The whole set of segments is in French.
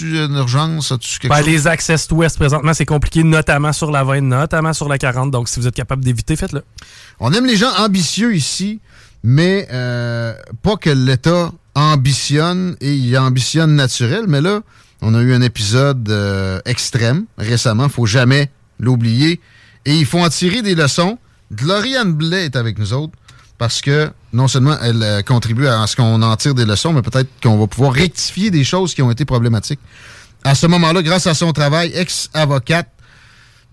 Tu une urgence? As-tu quelque Ben, chose? les access ouest présentement, c'est compliqué, notamment sur la 20, notamment sur la 40. Donc, si vous êtes capable d'éviter, faites-le. On aime les gens ambitieux ici, mais euh, pas que l'État ambitionne et il ambitionne naturel. Mais là, on a eu un épisode euh, extrême récemment, faut jamais l'oublier. Et il faut en tirer des leçons. Gloriane Blais est avec nous autres parce que non seulement elle euh, contribue à ce qu'on en tire des leçons, mais peut-être qu'on va pouvoir rectifier des choses qui ont été problématiques. À ce moment-là, grâce à son travail, ex-avocate,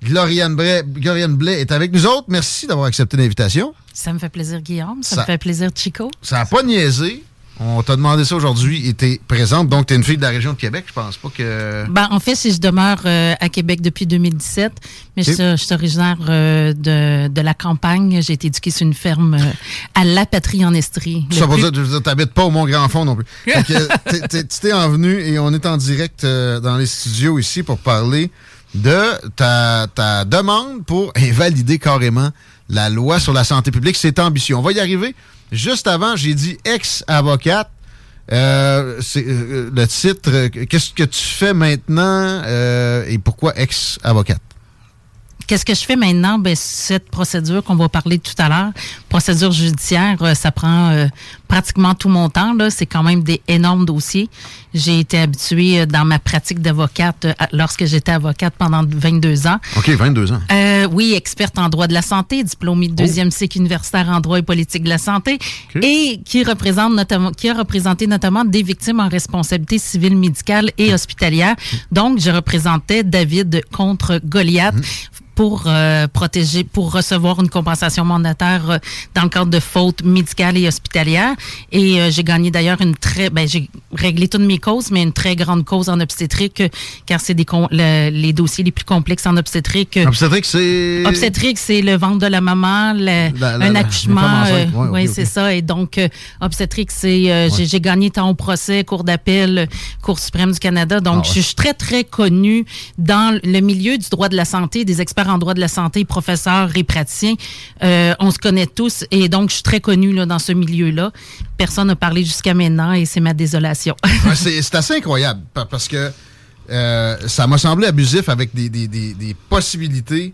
Gloriane Blais, Gloriane Blais est avec nous autres. Merci d'avoir accepté l'invitation. Ça me fait plaisir, Guillaume. Ça, Ça- me fait plaisir, Chico. Ça n'a pas niaisé. On t'a demandé ça aujourd'hui et t'es présente. Donc, t'es une fille de la région de Québec. Je pense pas que... Ben, en fait, si je demeure euh, à Québec depuis 2017, mais je, suis- je suis originaire euh, de, de la campagne. J'ai été éduquée sur une ferme euh, à La Patrie en Estrie. Ça veut plus- dire, dire, t'habites pas au Mont-Grand-Fond non plus. Que tu t'es envenu et on est en direct dans les studios ici pour parler de ta, ta demande pour invalider carrément la loi sur la santé publique. C'est ambitieux. On va y arriver. Juste avant, j'ai dit ex-avocate. Euh, c'est euh, le titre. euh, Qu'est-ce que tu fais maintenant euh, et pourquoi ex-avocate? Qu'est-ce que je fais maintenant? Ben, cette procédure qu'on va parler tout à l'heure, procédure judiciaire, euh, ça prend euh, pratiquement tout mon temps. C'est quand même des énormes dossiers. J'ai été habituée euh, dans ma pratique d'avocate euh, lorsque j'étais avocate pendant 22 ans. OK, 22 ans. Euh, oui, experte en droit de la santé, diplômée de deuxième cycle universitaire en droit et politique de la santé, et qui représente notamment, qui a représenté notamment des victimes en responsabilité civile, médicale et hospitalière. Donc, je représentais David contre Goliath. pour euh, protéger, pour recevoir une compensation monétaire euh, dans le cadre de fautes médicales et hospitalières. Et euh, j'ai gagné d'ailleurs une très, ben j'ai réglé toutes mes mais une très grande cause en obstétrique, car c'est des con- le- les dossiers les plus complexes en obstétrique. Obstétrique, c'est. Obstétrique, c'est le ventre de la maman, le- La- la- un accouchement. enceintes. euh, Ouais, c'est ça. Et donc, euh, obstétrique, c'est euh, j'ai- j'ai gagné tant au procès, Cour d'appel, Cour suprême du Canada. Donc, Ah ouais. je suis très, très connue dans le milieu du droit de la santé, des experts en droit de la santé, professeurs et praticiens. On se connaît tous et donc, je suis très connue là, dans ce milieu-là. Personne n'a parlé jusqu'à maintenant et c'est ma désolation. C'est assez incroyable pa- parce que euh, ça m'a semblé abusif avec des, possibilités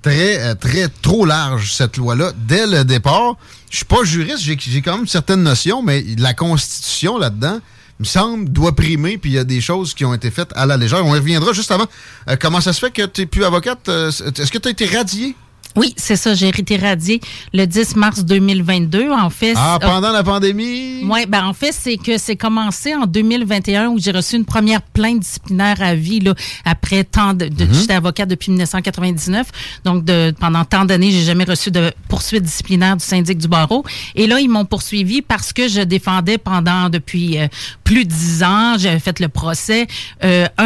très, euh, très trop larges, cette loi-là, dès le départ. Je suis pas juriste, j'ai quand même certaines notions, mais la Constitution là-dedans, me semble, doit primer, puis il y a des choses qui ont été faites à la légère. On y reviendra juste avant. Euh, comment ça se fait que tu n'es plus avocate? Est-ce que tu as été radiée? Oui, c'est ça. J'ai été radiée le 10 mars 2022. En fait, Ah, pendant la pandémie? Oui, ben en fait, c'est que c'est commencé en 2021 où j'ai reçu une première plainte disciplinaire à vie là, après tant de, de- j'étais avocate depuis 1999. Donc de pendant tant d'années, j'ai jamais reçu de poursuite disciplinaire du syndic du barreau et là ils m'ont poursuivi parce que je défendais pendant depuis euh, plus de dix ans, j'avais fait le procès euh, un,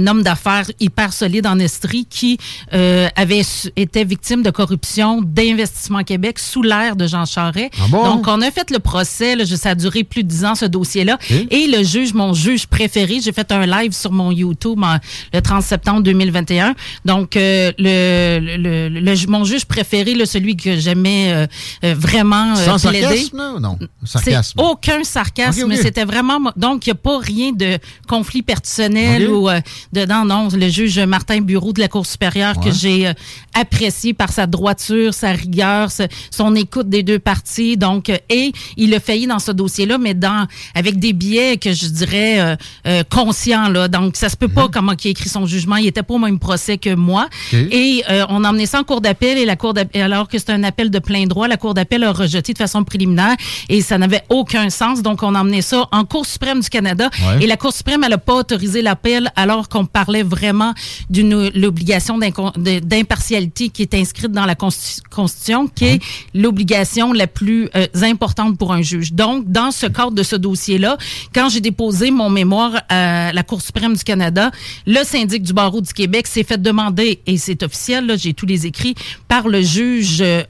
un homme d'affaires hyper solide en Estrie qui euh, avait su- été victime de corruption d'Investissement Québec sous l'ère de Jean Charest. Ah bon? Donc on a fait le procès, là, ça a duré plus de 10 ans ce dossier-là. Et? Le juge, mon juge préféré, j'ai fait un live sur mon YouTube en- le 30 septembre 2021. Donc euh, le, le, le- le- mon juge préféré, là, celui que j'aimais euh, euh, vraiment euh, Sans plaider. sarcasme? Non, sarcasme. aucun sarcasme, c'était vraiment. Donc, il n'y a pas rien de conflit personnel ou euh, dedans. Non, le juge Martin Bureau de la Cour supérieure que j'ai apprécié par sa droiture, sa rigueur, son écoute des deux parties. Donc, et il a failli dans ce dossier-là, mais dans avec des biais que je dirais conscients. Là. Donc, ça se peut pas mhm. comment il a écrit son jugement. Il était pas au même procès que moi. Et on a emmené ça en cour d'appel et la cour alors que c'est un appel de plein droit, la cour d'appel a rejeté de façon préliminaire et ça n'avait aucun sens. Donc, on a emmené ça en Cour suprême du Canada et la Cour suprême, elle n'a pas autorisé l'appel alors qu'on parlait vraiment d'une l'obligation d'impartialité qui est inscrite dans la Constitution, qui est l'obligation la plus euh, importante pour un juge. Donc, dans ce cadre de ce dossier-là, quand j'ai déposé mon mémoire à la Cour suprême du Canada, le syndic du barreau du Québec s'est fait demander, et c'est officiel, j'ai tous les écrits, par le juge euh,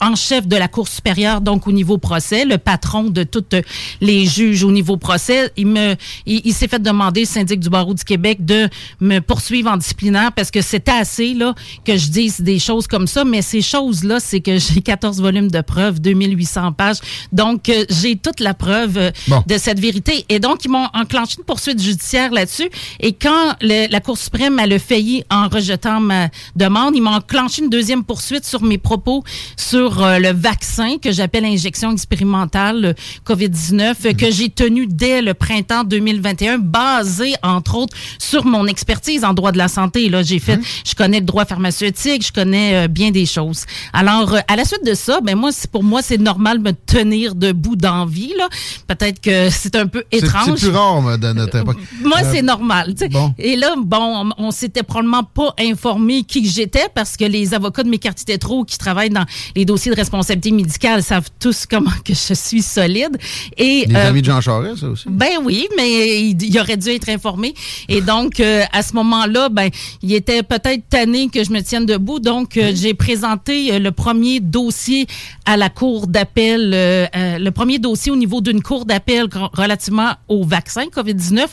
en chef de la Cour supérieure, donc au niveau procès, le patron de toutes les juges au niveau procès, il me, il, s'est fait demander, le syndic du barreau du Québec, de me poursuivre en disciplinaire parce que c'était assez là que je dise des choses comme ça, mais ces choses-là, c'est que j'ai 14 volumes de preuves, 2800 pages, donc euh, j'ai toute la preuve euh, de cette vérité. Et donc, ils m'ont enclenché une poursuite judiciaire là-dessus. Et quand la Cour suprême a le failli en rejetant ma demande, ils m'ont enclenché une deuxième poursuite sur mes propos sur euh, le vaccin que j'appelle injection expérimentale euh, COVID-19 euh, que j'ai tenu dès le printemps 2021, basé entre autres sur mon expertise en droit de la santé. Là, j'ai fait, mmh. je connais le droit pharmaceutique, je connais bien des choses. Alors, à la suite de ça, ben moi, pour moi, c'est normal de me tenir debout d'envie. Là, peut-être que c'est un peu étrange. C'est plus rare de notre époque. Moi, c'est normal. Bon. Et là, bon, on, s'était probablement pas informé qui j'étais parce que les avocats de mes quartiers trop qui travaillent dans les dossiers de responsabilité médicale savent tous comment que je suis solide. Et, les euh, amis de Jean Charest, ça aussi? Ben oui, mais il, aurait dû être informé. Et donc, euh, à ce moment-là, ben, il était peut-être tanné que je me tienne debout. Donc, euh, j'ai présenté le premier dossier à la cour d'appel, le premier dossier au niveau d'une cour d'appel relativement au vaccin COVID-19.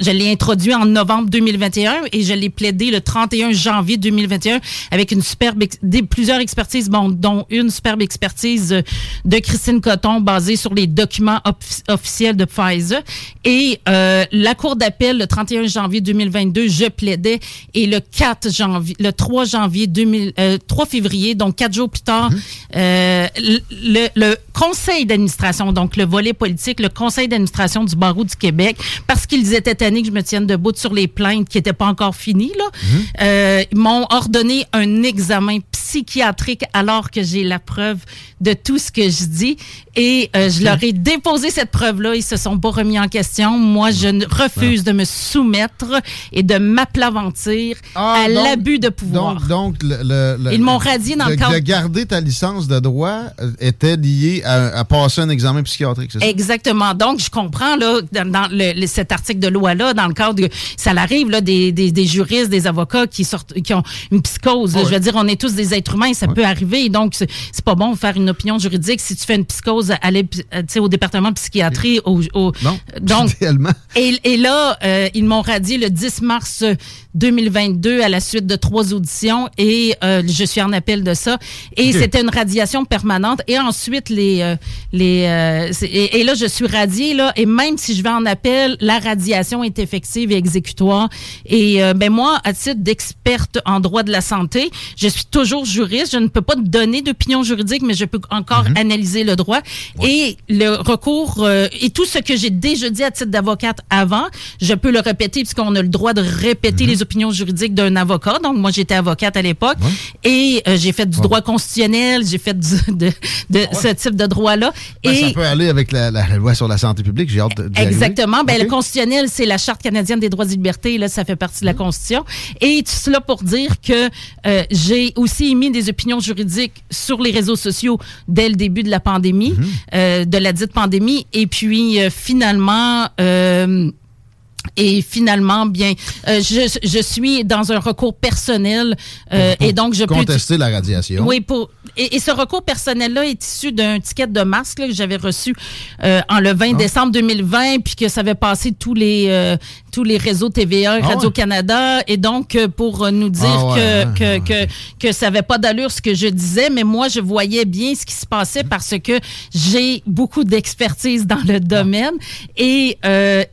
Je l'ai introduit en novembre 2021 et je l'ai plaidé le 31 janvier 2021 avec une superbe, des, plusieurs expertises dont une superbe expertise de Christine Coton basée sur les documents officiels de Pfizer. Et euh, la Cour d'appel, le 31 janvier 2022, je plaidais. Et le 4 janvier, le 3 janvier 2000, 3 euh, février, donc quatre jours plus tard, mhm. euh, le, le, conseil d'administration, donc le volet politique, le conseil d'administration du barreau du Québec, parce qu'ils étaient tannés que je me tienne debout sur les plaintes qui n'étaient pas encore finies, là, mhm. ils m'ont ordonné un examen psychiatrique alors que j'ai la preuve de tout ce que je dis. Et euh, je leur ai déposé cette preuve-là. Ils se sont pas remis en question. Moi, je refuse de me soumettre et de m'aplaventir ah, à l'abus de pouvoir. Donc, le, ils m'ont radié dans le, cadre... De garder ta licence de droit euh, était lié à, passer un examen psychiatrique, c'est ça? Exactement. Donc, je comprends, là, dans, cet article de loi-là, dans le cadre de... Ça arrive, là, des, des, juristes, des avocats qui sortent, qui ont une psychose. Je veux dire, on est tous des êtres humains, ça peut arriver. Donc, c'est pas bon de faire une opinion juridique si tu fais une psychose aller euh, au département de psychiatrie. Au, non, donc, et, et, là, euh, ils m'ont radié le 10 mars 2022 à la suite de trois auditions et euh, je suis en appel de ça. Et c'était une radiation permanente. Et ensuite, les... les et, là, je suis radiée, là, et même si je vais en appel, la radiation est effective et exécutoire. Et ben moi, à titre d'experte en droit de la santé, je suis toujours juriste. Je ne peux pas donner d'opinion juridique, mais je peux encore mhm. analyser le droit. Et le recours, euh, et tout ce que j'ai déjà dit à titre d'avocate avant, je peux le répéter puisqu'on a le droit de répéter mhm. les opinions juridiques d'un avocat. Donc, moi, j'étais avocate à l'époque et euh, j'ai fait du droit constitutionnel, j'ai fait de, de ce type de droit-là. Ben, et ça peut aller avec la, loi sur la santé publique, j'ai hâte de Exactement. Ben, Le constitutionnel, c'est la Charte canadienne des droits et libertés, là, ça fait partie de la mhm. Constitution. Et tout cela pour dire que euh, j'ai aussi émis des opinions juridiques sur les réseaux sociaux dès le début de la pandémie, mhm. euh, de la dite pandémie. Et puis, euh, finalement, euh, Et finalement, bien, euh, je, je, suis dans un recours personnel euh, et donc je peux contester la radiation. Oui, pour et, ce recours personnel-là est issu d'un ticket de masque que j'avais reçu euh, en le 20 ah. décembre 2020, puis que ça avait passé tous les euh, tous les réseaux TVA, ah Radio Canada, et donc euh, pour nous dire ah que, que, que que ça avait pas d'allure ce que je disais, mais moi je voyais bien ce qui se passait parce que j'ai beaucoup d'expertise dans le domaine. Et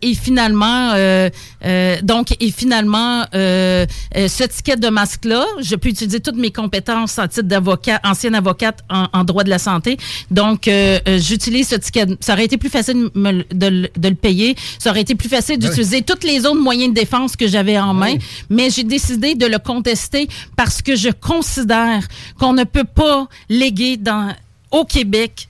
et finalement euh, euh, donc, et finalement, euh, ce ticket de masque-là, je peux utiliser toutes mes compétences en titre d'avocat, ancienne avocate en, droit de la santé. Donc, j'utilise ce ticket. Ça aurait été plus facile de, le payer. Ça aurait été plus facile d'utiliser tous les autres moyens de défense que j'avais en main. Mais j'ai décidé de le contester parce que je considère qu'on ne peut pas léguer dans, au Québec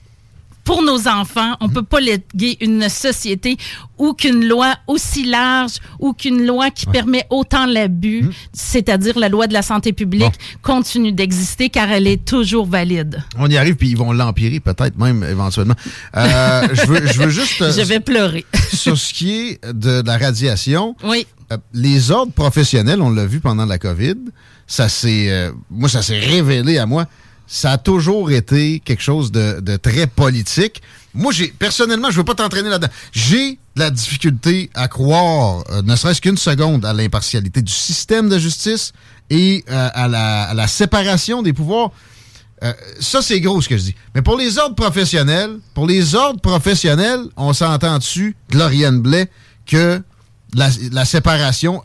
pour nos enfants. On ne peut pas léguer une société ou qu'une loi aussi large ou qu'une loi qui permet autant l'abus, mmh. c'est-à-dire la loi de la santé publique, continue d'exister car elle est toujours valide. On y arrive puis ils vont l'empirer peut-être même éventuellement. Euh, je, veux, je veux juste... je vais pleurer. sur ce qui est de la radiation, oui. Euh, les ordres professionnels, on l'a vu pendant la COVID, ça s'est... Euh, moi, ça s'est révélé à moi ça a toujours été quelque chose de, très politique. Moi, j'ai personnellement, je veux pas t'entraîner là-dedans. J'ai la difficulté à croire, euh, ne serait-ce qu'une seconde, à l'impartialité du système de justice et euh, à, la, séparation des pouvoirs. Euh, ça, c'est gros ce que je dis. Mais pour les ordres professionnels, pour les ordres professionnels, on s'entend dessus, Gloriane Blais, que la séparation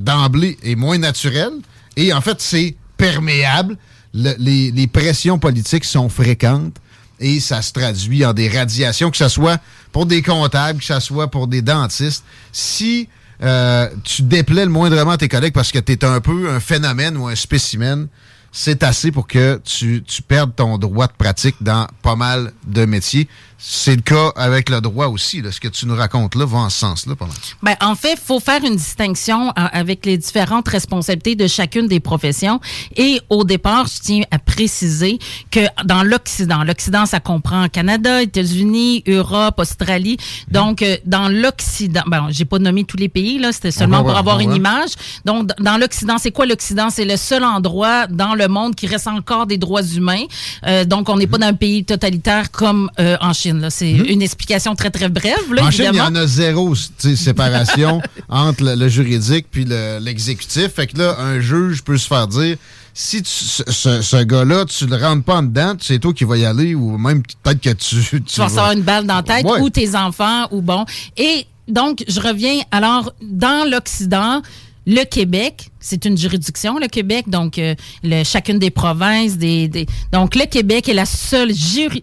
d'emblée est moins naturelle. Et en fait, c'est perméable les, pressions politiques sont fréquentes et ça se traduit en des radiations, que ce soit pour des comptables, que ce soit pour des dentistes. Si euh, tu déplais le moindrement tes collègues parce que tu es un peu un phénomène ou un spécimen, c'est assez pour que tu, tu perdes ton droit de pratique dans pas mal de métiers. C'est le cas avec le droit aussi. Ce que tu nous racontes là va en ce sens-là. Ben, en fait, il faut faire une distinction euh, avec les différentes responsabilités de chacune des professions. Et au départ, je tiens à préciser que dans l'Occident, l'Occident, ça comprend Canada, États-Unis, Europe, Australie. Donc, euh, dans l'Occident, ben, j'ai pas nommé tous les pays, là, c'était seulement pour avoir une image. Donc, dans l'Occident, c'est quoi l'Occident? C'est le seul endroit dans le monde qui reste encore des droits humains. Euh, donc, on n'est pas dans un pays totalitaire comme en Chine. C'est hmm? une explication très, très brève. en Chine, il y en a zéro séparation entre le, juridique puis l'exécutif. fait que là, un juge peut se faire dire si ce, gars-là, tu le rentres pas en dedans, c'est toi qui vas y aller ou même peut-être que tu. Tu, vas recevoir une balle dans la tête ou tes enfants ou bon. Et donc, je reviens. Alors, dans l'Occident, le Québec, c'est une juridiction, le Québec, donc euh, le, chacune des provinces, des, des, donc le Québec est la seule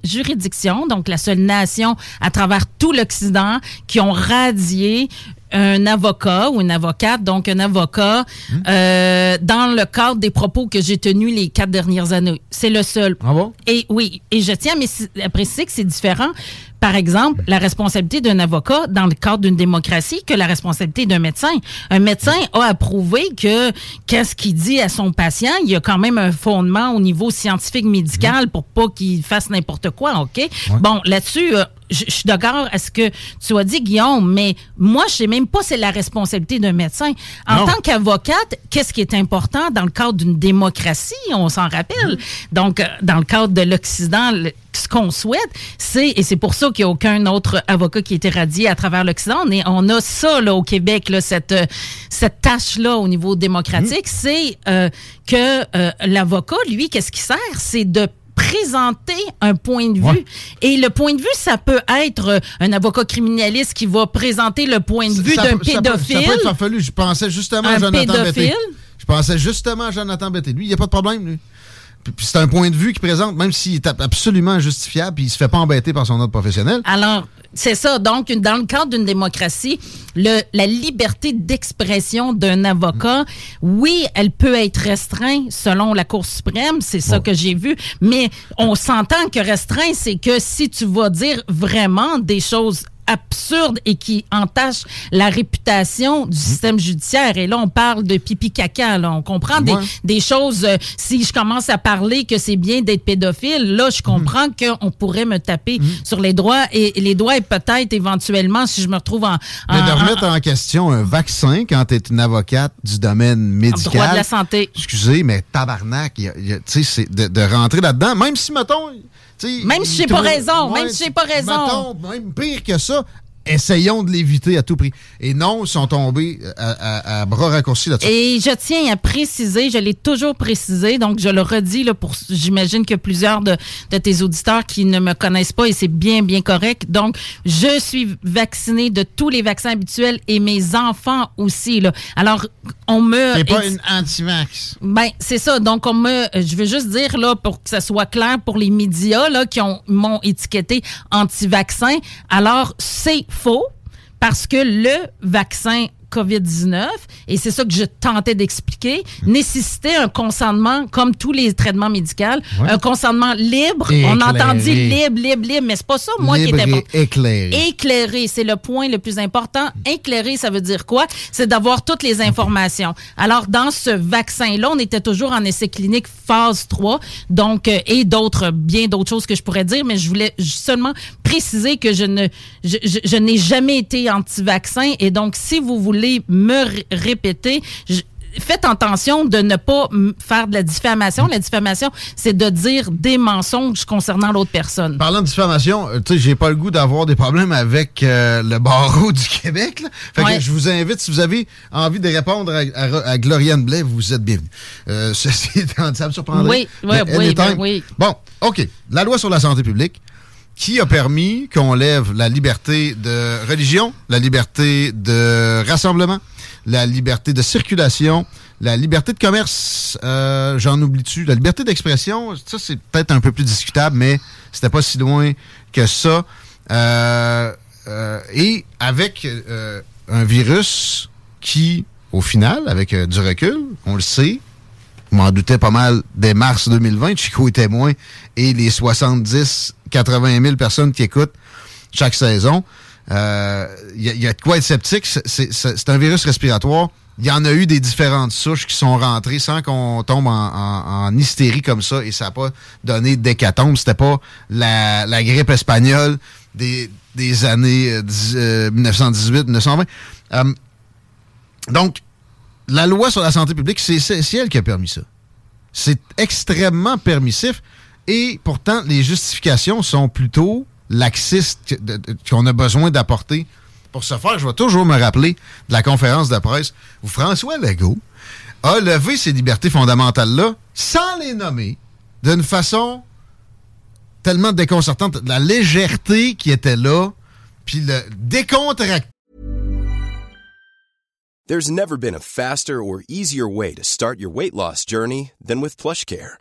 juridiction, donc la seule nation à travers tout l'Occident qui ont radié un avocat ou une avocate, donc un avocat, mmh. euh, dans le cadre des propos que j'ai tenus les quatre dernières années. C'est le seul. Ah bon? Et oui, et je tiens à préciser que c'est différent par exemple, la responsabilité d'un avocat dans le cadre d'une démocratie que la responsabilité d'un médecin. Un médecin a approuvé que qu'est-ce qu'il dit à son patient, il y a quand même un fondement au niveau scientifique médical pour pas qu'il fasse n'importe quoi, OK? Bon, là-dessus, euh, je, suis d'accord à ce que tu as dit, Guillaume, mais moi, je sais même pas c'est la responsabilité d'un médecin. En tant qu'avocate, qu'est-ce qui est important dans le cadre d'une démocratie, on s'en rappelle. Donc, euh, dans le cadre de l'Occident, ce qu'on souhaite, c'est, et c'est pour ça qu'il n'y a aucun autre avocat qui est éradié à travers l'Occident, mais on a ça là, au Québec, là, cette, euh, cette tâche-là au niveau démocratique, mmh. c'est euh, que l'avocat, lui, qu'est-ce qui sert? C'est de présenter un point de vue. Et le point de vue, ça peut être euh, un avocat criminaliste qui va présenter le point de vue d'un pédophile. Ça peut, être farfelu. Je pensais justement à Jonathan Betté. Je pensais justement à Jonathan Betté. Lui, il n'y a pas de problème, lui. Puis c'est un point de vue qu'il présente, même s'il est absolument injustifiable, puis il se fait pas embêter par son autre professionnel. Alors, c'est ça. Donc, dans le cadre d'une démocratie, le, la liberté d'expression d'un avocat, oui, elle peut être restreinte selon la Cour suprême. C'est ça que j'ai vu. Mais on s'entend que restreint, c'est que si tu vas dire vraiment des choses absurde et qui entache la réputation du système judiciaire. Et là, on parle de pipi caca. Là. On comprend des, Ouais. des choses. euh, si je commence à parler que c'est bien d'être pédophile, là, je comprends qu'on pourrait me taper sur les doigts et les doigts et peut-être éventuellement si je me retrouve en, Mais en- de en- remettre en question un vaccin quand tu es une avocate du domaine médical. droit de la santé. Excusez, mais tabarnak, tu sais, c'est de, de rentrer là-dedans, même si, mettons. Même si j'ai pas raison, même si j'ai pas raison. mettons, même pire que ça, essayons de l'éviter à tout prix. Et non, ils sont tombés à, à- à bras raccourcis là-dessus. Et je tiens à préciser, je l'ai toujours précisé, donc je le redis là pour j'imagine que plusieurs de, de tes auditeurs qui ne me connaissent pas et c'est bien bien correct. Donc je suis vaccinée de tous les vaccins habituels et mes enfants aussi là. Alors on me T'es pas une anti-vax. ben, c'est ça. Donc, on me, je veux juste dire, là, pour que ça soit clair pour les médias, là, qui ont, m'ont étiqueté anti-vaccin. Alors, c'est faux parce que le vaccin COVID-19, et c'est ça que je tentais d'expliquer, nécessitait un consentement, comme tous les traitements médicaux, un consentement libre. On entend dire éclairé. libre, libre, libre, mais c'est pas ça, moi, Libre qui était et éclairé. Éclairer, c'est le point le plus important. Éclairer, ça veut dire quoi? C'est d'avoir toutes les informations. Alors, dans ce vaccin-là, on était toujours en essai clinique phase 3, donc, euh, et d'autres, bien d'autres choses que je pourrais dire, mais je voulais seulement préciser que je ne, je, je- je n'ai jamais été anti-vaccin, et donc, si vous voulez me répéter, je- Faites attention de ne pas faire de la diffamation. La diffamation, c'est de dire des mensonges concernant l'autre personne. Parlant de diffamation, euh, tu sais, j'ai pas le goût d'avoir des problèmes avec euh, le barreau du Québec. là. Fait Ouais. que je vous invite, si vous avez envie de répondre à, à- à Gloriane Blais, vous êtes bienvenue. Euh, ceci étant ça me surprendrait. Oui, oui, oui, ben oui. Bon, OK. La loi sur la santé publique qui a permis qu'on lève la liberté de religion, la liberté de rassemblement, la liberté de circulation, la liberté de commerce, euh, j'en oublie-tu, la liberté d'expression, ça c'est peut-être un peu plus discutable, mais c'était pas si loin que ça. Euh, euh, et avec un virus qui, au final, avec du recul, on le sait, m'en doutais pas mal dès mars 2020, Chico est témoin, et les 70, 80 000 personnes qui écoutent chaque saison. Euh, Il y, a- il y a de quoi être sceptique. C'est- un virus respiratoire. Il y en a eu des différentes souches qui sont rentrées sans qu'on tombe en, hystérie comme ça et ça n'a pas donné d'hécatombe. C'était pas la, grippe espagnole des, années euh, dix- euh, 1918-1920. Euh, donc, la loi sur la santé publique, c'est elle qui a permis ça. C'est extrêmement permissif et pourtant, les justifications sont plutôt laxistes qu'on a besoin d'apporter. Pour ce faire, je vais toujours me rappeler de la conférence de presse où François Legault a levé ces libertés fondamentales-là sans les nommer d'une façon tellement déconcertante. La légèreté qui était là, puis le décontracté There's never been a faster or easier way to start your weight loss journey than with PlushCare.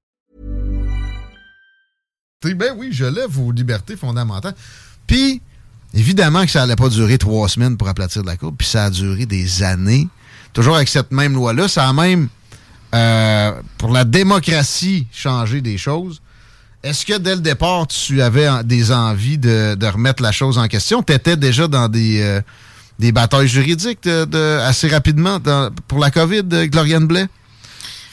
Ben oui, je lève vos libertés fondamentales. Puis, évidemment que ça allait pas durer trois semaines pour aplatir la courbe, puis ça a duré des années. Toujours avec cette même loi-là, ça a même, euh, pour la démocratie, changé des choses. Est-ce que dès le départ, tu avais des envies de, de remettre la chose en question? Tu étais déjà dans des, euh, des batailles juridiques de, de- assez rapidement pour la COVID, euh, Gloriane Blais?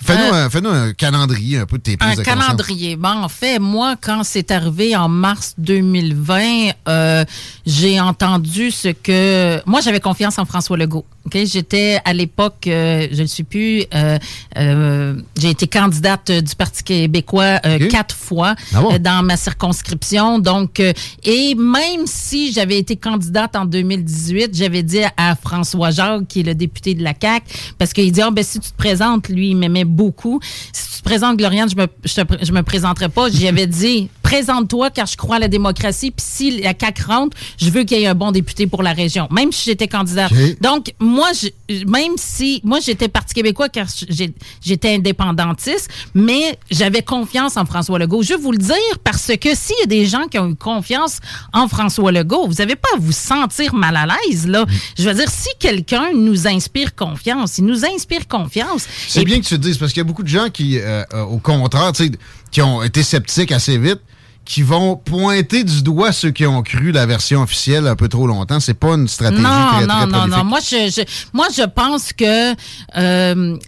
Fais-nous un, fais un, calendrier un peu de tes prises Un calendrier. Bon, en fait, moi, quand c'est arrivé en mars 2020, euh, j'ai entendu ce que... Moi, j'avais confiance en François Legault. Okay? J'étais à l'époque, euh, je ne suis plus, euh, euh, j'ai été candidate du Parti québécois euh, Okay. quatre fois Ah bon? euh, dans ma circonscription. Donc, euh, et même si j'avais été candidate en 2018, j'avais dit à François Jacques, qui est le député de la CAQ, parce qu'il dit, ah, ben, si tu te présentes, lui, il m'aimait beaucoup. Si tu te présentes, Gloriane, je me, je, me présenterai pas. J'y avais dit, présente-toi, car je crois à la démocratie. Puis si la CAQ rentre, je veux qu'il y ait un bon député pour la région, même si j'étais candidate. Ok. Donc, moi, je- même si, moi, j'étais Parti québécois car j'étais indépendantiste, mais j'avais confiance en François Legault. Je vais vous le dire parce que s'il y a des gens qui ont eu confiance en François Legault, vous n'avez pas à vous sentir mal à l'aise, là. Je veux dire, si quelqu'un nous inspire confiance, il nous inspire confiance. C'est bien que tu le dises, parce qu'il y a beaucoup de gens qui, euh, euh, au contraire, qui ont été sceptiques assez vite, qui vont pointer du doigt ceux qui ont cru la version officielle un peu trop longtemps. C'est pas une stratégie non, très, non, très non, prolifique. non. Moi, je, je- moi, je pense que, euh, tu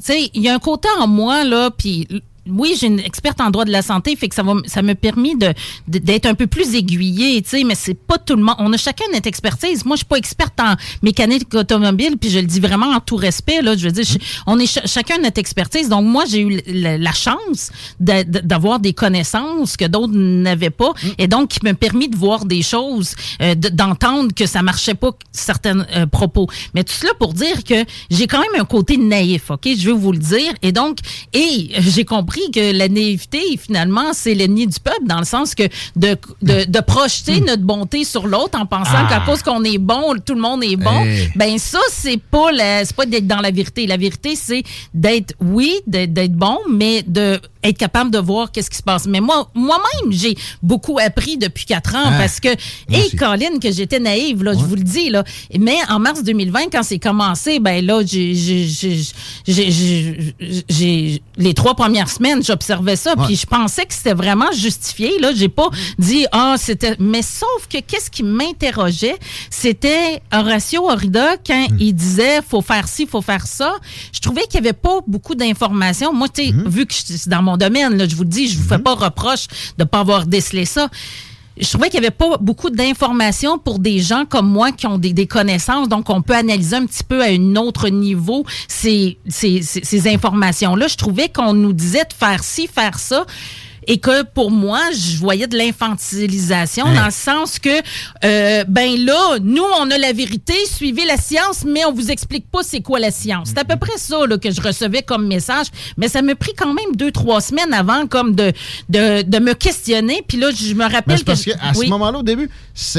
sais, il y a un côté en moi, là, puis oui, j'ai une experte en droit de la santé, fait que ça va, ça me permis de, d'être un peu plus aiguillée, tu sais, mais c'est pas tout le monde. On a chacun notre expertise. Moi, je suis pas experte en mécanique automobile, puis je le dis vraiment en tout respect, là. Je veux dire, je- on est ch- chacun notre expertise. Donc, moi, j'ai eu la, la chance de- de- d'avoir des connaissances que d'autres n'avaient pas, et donc qui me permis de voir des choses, euh, de- d'entendre que ça marchait pas certains euh, propos. Mais tout cela pour dire que j'ai quand même un côté naïf, ok, je veux vous le dire. Et donc, et euh, j'ai compris que la naïveté, finalement, c'est l'ennemi du peuple, dans le sens que de, de, de projeter notre bonté sur l'autre en pensant Ah. qu'à cause qu'on est bon, tout le monde est bon. Hey. Ben ça, c'est pas la, pas d'être dans la vérité. La vérité, c'est d'être, oui, d'être bon, mais de être capable de voir qu'est-ce qui se passe. Mais moi, moi-même, j'ai beaucoup appris depuis quatre ans Ah. parce que, et. Colin, que j'étais naïve, là, je vous le dis, là. Mais en mars 2020, quand c'est commencé, ben là, j'ai, les trois premières semaines, j'observais ça, puis je pensais que c'était vraiment justifié, là. J'ai pas dit, ah, c'était, mais sauf que qu'est-ce qui m'interrogeait, c'était Horacio Horrida quand il disait, faut faire ci, faut faire ça. Je trouvais qu'il y avait pas beaucoup d'informations. Moi, tu sais, vu que je- c'est dans mon domaine, là, je vous le dis, je vous fais pas reproche de pas avoir décelé ça je trouvais qu'il n'y avait pas beaucoup d'informations pour des gens comme moi qui ont des, des connaissances. Donc, on peut analyser un petit peu à un autre niveau ces, ces, ces, ces informations-là. Je trouvais qu'on nous disait de faire ci, faire ça. Et que pour moi, je voyais de l'infantilisation Hein. dans le sens que, euh, ben là, nous, on a la vérité, suivez la science, mais on vous explique pas c'est quoi la science. C'est à peu près ça là, que je recevais comme message. Mais ça me pris quand même deux, trois semaines avant comme de, de, de me questionner. Puis là, je me rappelle Mais parce que... qu'à oui. ce moment-là, au début,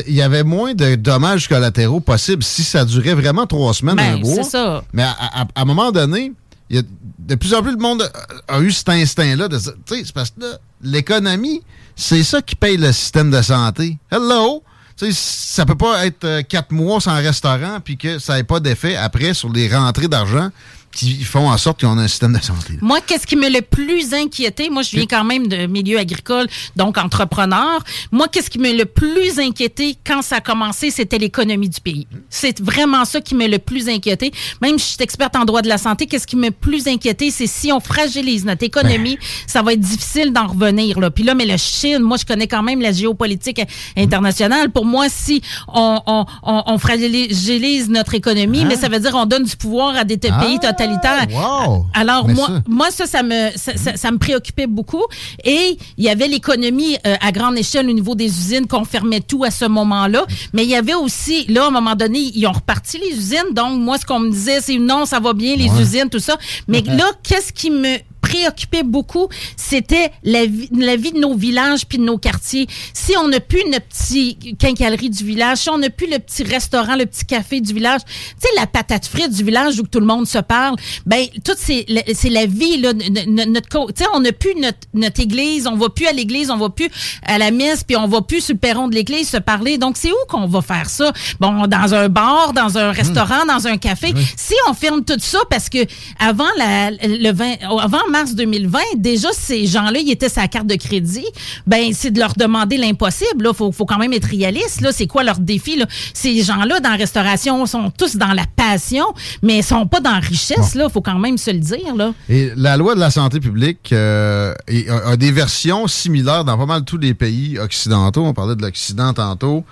il y avait moins de dommages collatéraux possibles si ça durait vraiment trois semaines, Ben, un mois. c'est ça. Mais à, à- à un moment donné, de plus en plus de monde a, eu cet instinct-là de dire, tu sais, c'est parce que l'économie, c'est ça qui paye le système de santé. Hello! Sais, ça peut pas être euh, quatre mois sans restaurant puis que ça n'ait pas d'effet après sur les rentrées d'argent qui font en sorte qu'on a un système de santé. là. Moi, qu'est-ce qui me le plus inquiété? Moi, je viens quand même de milieu agricole, donc entrepreneur. Moi, qu'est-ce qui me le plus inquiété quand ça a commencé, c'était l'économie du pays. C'est vraiment ça qui me le plus inquiété. Même si je suis experte en droit de la santé, qu'est-ce qui me le plus inquiété, c'est si on fragilise notre économie, ça va être difficile d'en revenir. Là. Puis là, mais le Chine, moi, je connais quand même la géopolitique internationale. Pour moi, si on, on, on, on fragilise notre économie, mais ça veut dire on donne du pouvoir à des Ah, pays totalitaires. Wow! Alors Mais moi, ça- moi ça, ça me, ça, ça- ça me préoccupait beaucoup. Et il y avait l'économie euh, à grande échelle au niveau des usines qu'on fermait tout à ce moment-là. Mais il y avait aussi, là, à un moment donné, ils ont reparti les usines. Donc moi, ce qu'on me disait, c'est non, ça va bien les usines, tout ça. Mais là, qu'est-ce qui me préoccupait beaucoup, c'était la vie, la vie de nos villages puis de nos quartiers. Si on n'a plus notre petit quincaillerie du village, si on n'a plus le petit restaurant, le petit café du village, tu sais, la patate frite du village où tout le monde se parle, ben, tout c'est, la- vie, là, notre, tu sais, on n'a plus notre, notre église, on va plus à l'église, on va plus à la messe, puis on va plus sur le perron de l'église se parler. Donc, c'est où qu'on va faire ça? Bon, dans un bar, dans un restaurant, dans un café. Si on ferme tout ça, parce que avant la, le 20, avant mars mars 2020, déjà, ces gens-là, ils étaient sa carte de crédit. Ben, c'est de leur demander l'impossible. Il faut, faut quand même être réaliste. Là. C'est quoi leur défi? Là? Ces gens-là, dans la restauration, sont tous dans la passion, mais ils sont pas dans la richesse. Il faut quand même se le dire. Là. Et la loi de la santé publique euh, a, a, des versions similaires dans pas mal tous les pays occidentaux. On parlait de l'Occident tantôt.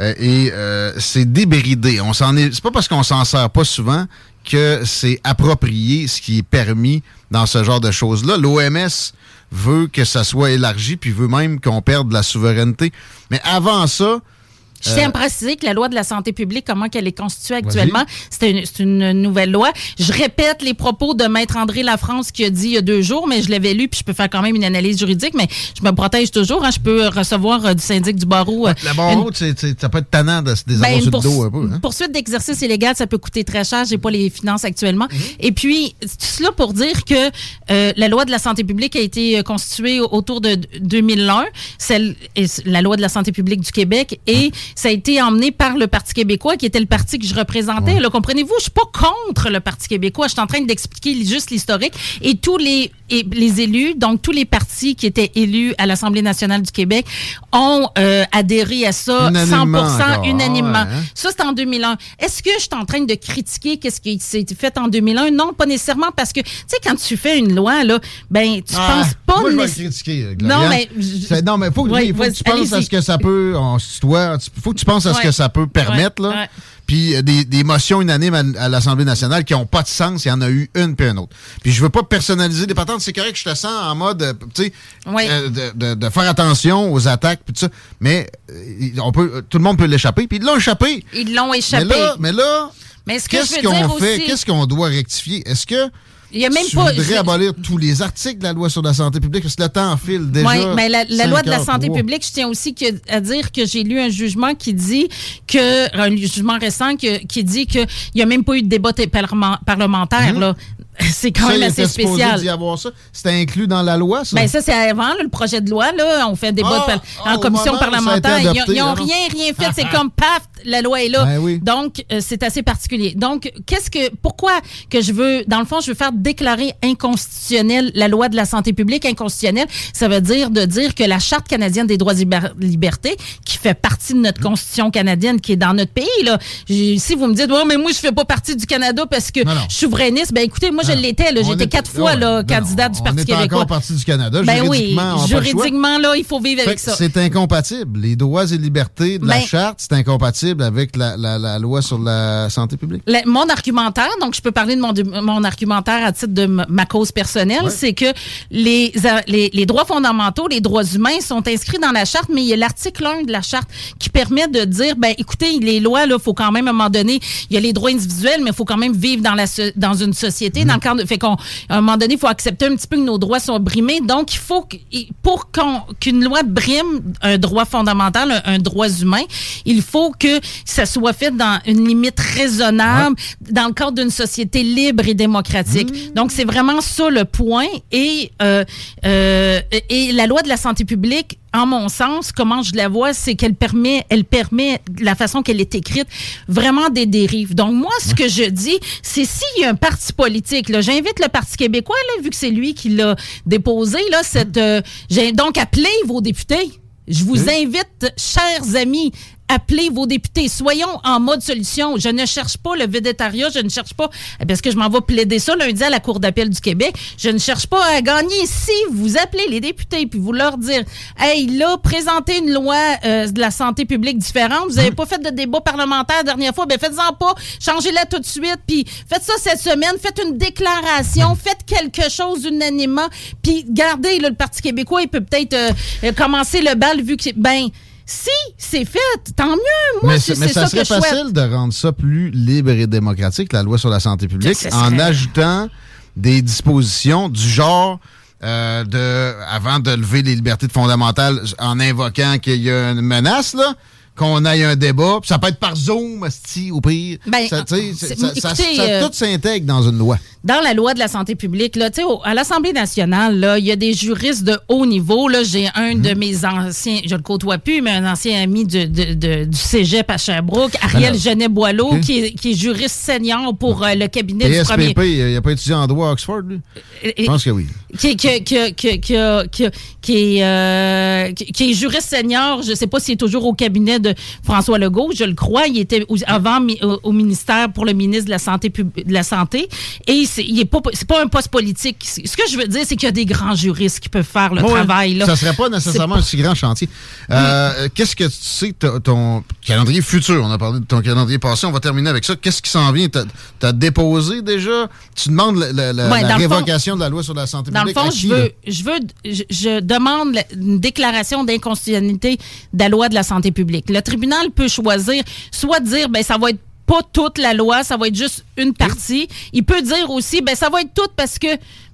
Euh, et euh, c'est débridé. On s'en est. C'est pas parce qu'on s'en sert pas souvent que c'est approprié ce qui est permis dans ce genre de choses-là. L'OMS veut que ça soit élargi, puis veut même qu'on perde la souveraineté. Mais avant ça, je tiens à euh, préciser que la loi de la santé publique, comment qu'elle est constituée actuellement, c'est une, une, nouvelle loi. Je répète les propos de Maître André Lafrance qui a dit il y a deux jours, mais je l'avais lu, puis je peux faire quand même une analyse juridique, mais je me protège toujours. Hein, je peux recevoir euh, du syndic du barreau. Euh, la barreau, une... ça peut être tannant de se ben, sur le dos un peu. Hein? Poursuite d'exercice illégal, ça peut coûter très cher. J'ai pas les finances actuellement. Mhm. Et puis, tout cela pour dire que euh, la loi de la santé publique a été constituée autour de 2001, celle, la loi de la santé publique du Québec, et ça a été emmené par le Parti québécois, qui était le parti que je représentais. Là, comprenez-vous, je suis pas contre le Parti québécois. Je suis en train d'expliquer juste l'historique. Et tous les, les élus, donc tous les partis qui étaient élus à l'Assemblée nationale du Québec, ont euh, adhéré à ça 100% unanimement. Hein? Ça, c'est en 2001. Est-ce que je suis en train de critiquer qu'est-ce qui s'est fait en 2001? Non, pas nécessairement, parce que, tu sais, quand tu fais une loi, là, ben, tu ah, penses pas... Moi, je vais critiquer, Non, mais... Non, mais faut, faut que tu penses à ce que ça peut... On, faut que tu penses à ce que ça peut permettre, là. Puis euh, des, des, motions unanimes à, l'Assemblée nationale qui n'ont pas de sens, il y en a eu une puis une autre. Puis je veux pas personnaliser des patentes, c'est correct que je te sens en mode, euh, tu sais, euh, de, de, faire attention aux attaques puis tout ça. Mais on peut, tout le monde peut l'échapper. Puis ils l'ont échappé. Ils l'ont échappé. Mais là, mais là qu'est-ce qu'on fait? Qu'est-ce qu'on doit rectifier? Est-ce que il y a même pas. voudrais abolir tous les articles de la loi sur la santé publique parce que le temps file déjà. Oui, mais la, loi de la santé publique, je tiens aussi que, à dire que j'ai lu un jugement qui dit que, un jugement récent qui dit qu'il n'y a même pas eu de débat parlementaire. Mhm. là. C'est quand même assez spécial. d'y avoir ça. C'était inclus dans la loi, ça? Ben ça, c'est avant, le projet de loi. Là, on fait un débat ah, en commission parlementaire. Ils n'ont rien, rien fait. c'est comme paf, la loi est là. Ben Donc, euh, c'est assez particulier. Donc, qu'est-ce que, pourquoi que je veux, dans le fond, je veux faire déclarer inconstitutionnelle la loi de la santé publique inconstitutionnelle? Ça veut dire de dire que la Charte canadienne des droits et libertés, qui fait partie de notre constitution canadienne, qui est dans notre pays, là, si vous me dites, oh, mais moi, je fais pas partie du Canada parce que je suis souverainiste, ben écoutez, moi, je l'étais. J'étais quatre fois là, candidate du Parti québécois. On est encore partie du Canada. Ben juridiquement, oui, juridiquement, là, il faut vivre avec ça. C'est incompatible. Les droits et libertés de la ben Charte, c'est incompatible avec la, la, la, loi sur la santé publique? mon argumentaire, donc je peux parler de mon, mon argumentaire à titre de ma cause personnelle, c'est que les, les, les, droits fondamentaux, les droits humains sont inscrits dans la charte, mais il y a l'article 1 de la charte qui permet de dire, ben écoutez, les lois, il faut quand même à un moment donné, il y a les droits individuels, mais il faut quand même vivre dans, la, dans une société. Dans le cadre, fait qu'à un moment donné, il faut accepter un petit peu que nos droits sont brimés. Donc, il faut, pour qu'une loi brime un droit fondamental, un, droit humain, il faut que ça soit fait dans une limite raisonnable, dans le cadre d'une société libre et démocratique. Mmh. Donc, c'est vraiment ça le point. Et, euh, euh, et la loi de la santé publique en mon sens, comment je la vois, c'est qu'elle permet, elle permet, la façon qu'elle est écrite, vraiment des dérives. Donc, moi, ce que je dis, c'est s'il y a un parti politique, là, j'invite le Parti québécois, là, vu que c'est lui qui l'a déposé, là, cette, euh, j'ai donc appelé vos députés. Je vous invite, chers amis, appelez vos députés. Soyons en mode solution. Je ne cherche pas le végétariat, je ne cherche pas, parce que je m'en vais plaider ça lundi à la Cour d'appel du Québec, je ne cherche pas à gagner. Si vous appelez les députés puis vous leur dire, hey, là, présentez une loi euh, de la santé publique différente, vous n'avez pas fait de débat parlementaire la dernière fois, ben faites-en pas, changez-la tout de suite, puis faites ça cette semaine, faites une déclaration, faites quelque chose unanimement, puis gardez, le Parti québécois, il peut peut-être euh, commencer le bal vu que, ben, si c'est fait, tant mieux. Moi, c'est ça, ça serait facile de rendre ça plus libre et démocratique, la loi sur la santé publique, en ajoutant des dispositions du genre euh, de avant de lever les libertés fondamentales en invoquant qu'il y a une menace là qu'on aille un débat, ça peut être par Zoom, au pire. Ben, ça, ça, ça, euh, tout s'intègre dans une loi. dans la loi de la santé publique, là, à l'Assemblée nationale, il y a des juristes de haut niveau. Là, j'ai un de mes anciens, je le côtoie plus, mais un ancien ami de, de, de, du Cégep à Sherbrooke, Ariel Genet-Boileau, qui, est, qui est juriste senior pour euh, le cabinet du premier... il n'a pas étudié en droit à Oxford, lui? Je pense que oui. Qui, qui, qui, qui, qui, qui, est, euh, qui, est juriste senior, je ne sais pas s'il est toujours au cabinet de François Legault, je le crois. Il était avant au, au ministère pour le ministre de la Santé, de la santé et c'est pas, pas un poste politique. Ce que je veux dire, c'est qu'il y a des grands juristes qui peuvent faire le travail. Là. Ça serait pas nécessairement un si grand chantier. Euh, qu'est-ce que tu sais, ton calendrier futur? On a parlé de ton calendrier passé, on va terminer avec ça. Qu'est-ce qui s'en vient? Tu as, déposé déjà? Tu demandes la, révocation de la loi sur la santé publique? Dans le fond, je veux, je, veux je, demande une déclaration d'inconstitutionnalité de la loi de la santé publique. Le tribunal peut choisir soit dire, ben ça va être pas toute la loi, ça va être juste une partie. Il peut dire aussi, ben ça va être tout parce que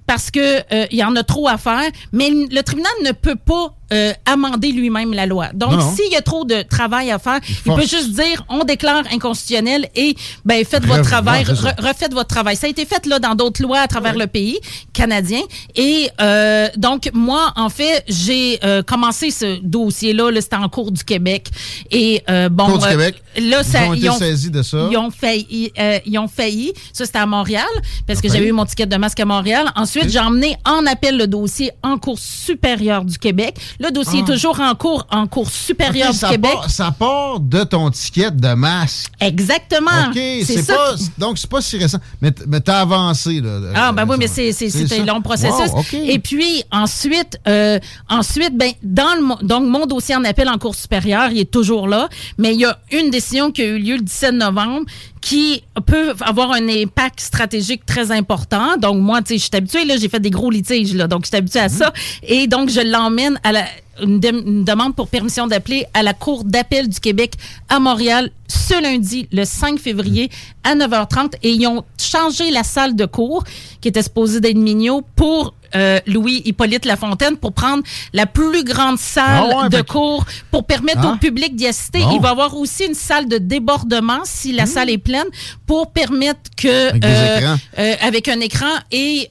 parce que euh, il y en a trop à faire, mais le tribunal ne peut pas euh, amender lui-même la loi. Donc, s'il y a trop de travail à faire, il, peut juste dire on déclare inconstitutionnel et ben faites votre travail, refaites votre travail. Ça a été fait là dans d'autres lois à travers le pays canadien. Et euh, donc moi, en fait, j'ai euh, commencé ce dossier-là. -là, C'était en cours du Québec. Et bon, cours du Québec. Là, ça, ils ont été saisis de ça. Ils ont failli. ils ont failli. Ça, c'était à Montréal parce que j'avais eu mon ticket de masque à Montréal. Ensuite, j'ai emmené en appel le dossier en cours supérieur du Québec. Le dossier est ah. toujours en cours, en cours supérieur du Québec. ça part de ton ticket de masque. Exactement. OK, c'est pas, donc c'est pas si récent. Mais, mais t'as avancé, là. Ah, ben oui, mais c'est un long processus. Et puis, ensuite, euh, ensuite, ben, dans le, donc, mon dossier en appel en cours supérieur, il est toujours là, mais il y a une décision qui a eu lieu le 17 novembre qui peut avoir un impact stratégique très important. Donc, moi, tu sais, je suis habituée, là, j'ai fait des gros litiges, là, donc je suis habituée à mhm. ça. Et donc, je l'emmène à la, une, demande pour permission d'appeler à la Cour d'appel du Québec à Montréal ce lundi, le 5 février, à 9h30. Et ils ont changé la salle de cours, qui était supposée d'être Mignot, pour euh, Louis Hippolyte Lafontaine pour prendre la plus grande salle ah de cours pour permettre au ah. public d'y assister. Il va y avoir aussi une salle de débordement si la hmm. salle est pleine pour permettre que avec, euh, euh, avec un écran et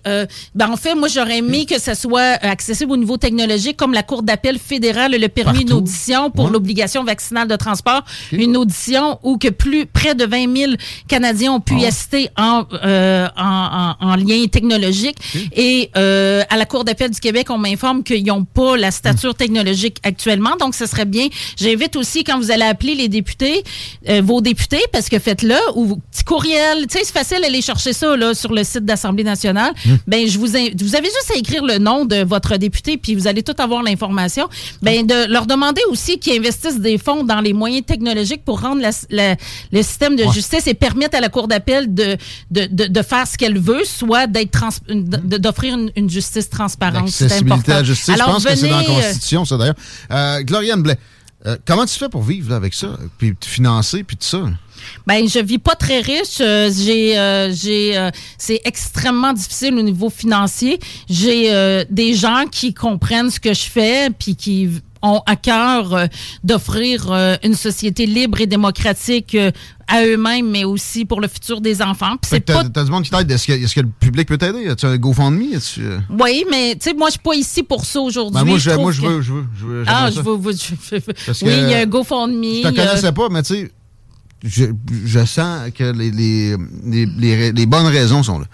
ben en fait moi j'aurais aimé que ça soit accessible au niveau technologique comme la cour d'appel fédérale le permis d'audition pour l'obligation vaccinale de transport, une audition où que plus près de 20 000 Canadiens ont pu y assister en, en, en, lien technologique et euh, à la Cour d'appel du Québec, on m'informe qu'ils n'ont pas la stature technologique actuellement. Donc, ce serait bien. J'invite aussi, quand vous allez appeler les députés, euh, vos députés, parce que faites-le, ou petit courriel. Tu sais, c'est facile d'aller chercher ça là, sur le site d'Assemblée nationale. Mmh. Ben, je vous, vous avez juste à écrire le nom de votre député, puis vous allez tout avoir l'information. Ben, de leur demander aussi qu'ils investissent des fonds dans les moyens technologiques pour rendre le système de justice et permettre à la Cour d'appel de, de, de, faire ce qu'elle veut, soit d'être d'offrir une, une justice transparente. L'accessibilité à la justice, je pense que c'est dans la euh, Constitution, ça d'ailleurs. Euh, Gloriane Blais, euh, comment tu fais pour vivre avec ça, puis te financer, puis tout ça? Ben, je vis pas très riche. j'ai, j'ai, c'est extrêmement difficile au niveau financier. J'ai des gens qui comprennent ce que je fais, puis qui ont à cœur euh, d'offrir euh, une société libre et démocratique euh, à eux-mêmes, mais aussi pour le futur des enfants. c'est pas... T'as du monde qui t'aide. Est-ce que, le public peut t'aider? As-tu un GoFundMe? Oui, mais tu sais, moi, je suis pas ici pour ça aujourd'hui. Ben, moi, je, moi je, veux, je veux. Je veux ah, je veux, oui, il y a un GoFundMe. Je te connaissais pas, mais tu sais, je, je, sens que les, les, les, les bonnes raisons sont là.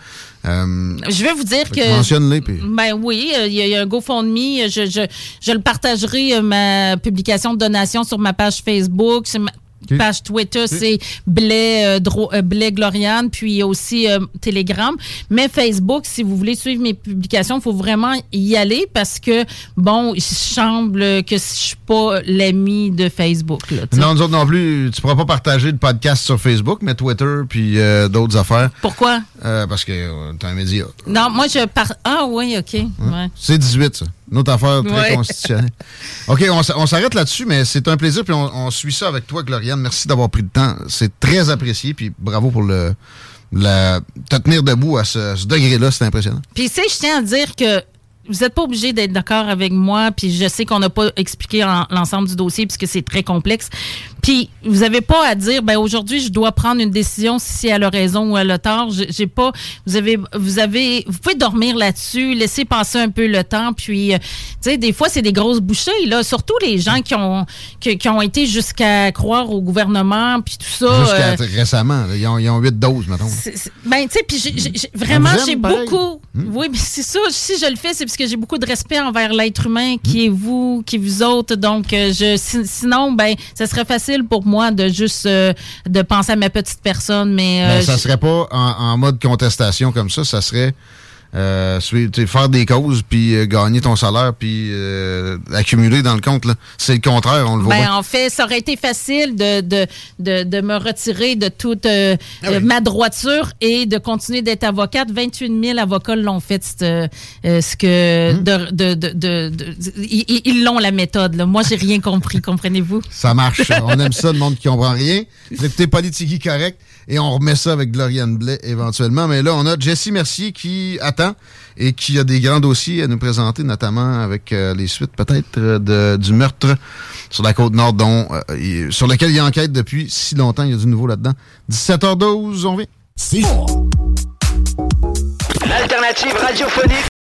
Euh, je vais vous dire que. Mentionne-les. Ben oui, euh, il y, a un GoFundMe. Je, je, je le partagerai, euh, ma publication de donation sur ma page Facebook, Page Twitter, c'est Blais, euh, Blais Gloriane, puis aussi euh, Telegram. Mais Facebook, si vous voulez suivre mes publications, il faut vraiment y aller parce que, bon, il semble que je suis pas l'ami de Facebook. Là, non, nous autres non plus, tu pourras pas partager de podcast sur Facebook, mais Twitter, puis euh, d'autres affaires. Pourquoi? parce que tu un média. Non, moi, je par... Ah oui, OK. Hein? C'est 18, ça. Une autre affaire très constitutionnelle. OK, on, s'arrête là-dessus, mais c'est un plaisir, puis on, suit ça avec toi, Gloriane. Merci d'avoir pris le temps. C'est très apprécié, puis bravo pour le, te tenir debout à ce, degré-là, c'est impressionnant. Puis, tu sais, je tiens à dire que vous n'êtes pas obligé d'être d'accord avec moi, puis je sais qu'on n'a pas expliqué l'ensemble du dossier puisque c'est très complexe. Puis vous avez pas à dire, ben aujourd'hui je dois prendre une décision si elle a raison ou elle a tort. J'ai pas, vous avez, vous avez, vous pouvez dormir là-dessus, laisser passer un peu le temps. Puis, euh, tu sais, des fois c'est des grosses bouchées là, surtout les gens qui ont, qui, ont été jusqu'à croire au gouvernement puis tout ça. Jusqu'à euh, récemment, ils, ont, ils ont 8 doses, mettons. ben tu sais, puis vraiment j'ai beaucoup. Hmm? Oui, mais c'est ça. Si je le fais, c'est parce que j'ai beaucoup de respect envers l'être humain qui hmm? est vous, qui est vous autres. Donc, euh, je, sinon, ben, ça serait facile pour moi de juste euh, de penser à ma petite personne, mais... Euh, ben, ça serait pas en, mode contestation comme ça, ça serait euh, faire des causes, puis euh, gagner ton salaire, puis euh, accumuler dans le compte. C'est le contraire, on le voit. Ben, en fait, ça aurait été facile de, de, de, de me retirer de toute ah ma droiture et de continuer d'être avocate. 28 000 avocats l'ont fait, ce que... Hum. De, de, ils l'ont, la méthode. Là. Moi, j'ai rien compris, comprenez-vous? Ça marche. on aime ça, le monde qui comprend rien. Vous écoutez Politique correct et on remet ça avec Gloriane Blais éventuellement. Mais là, on a Jessie Mercier qui attend et qui a des grands dossiers à nous présenter, notamment avec euh, les suites peut-être euh, du meurtre sur la côte nord, dont, euh, sur lequel il enquête depuis si longtemps. Il y a du nouveau là-dedans. 17h12, on vient. L'alternative radiophonique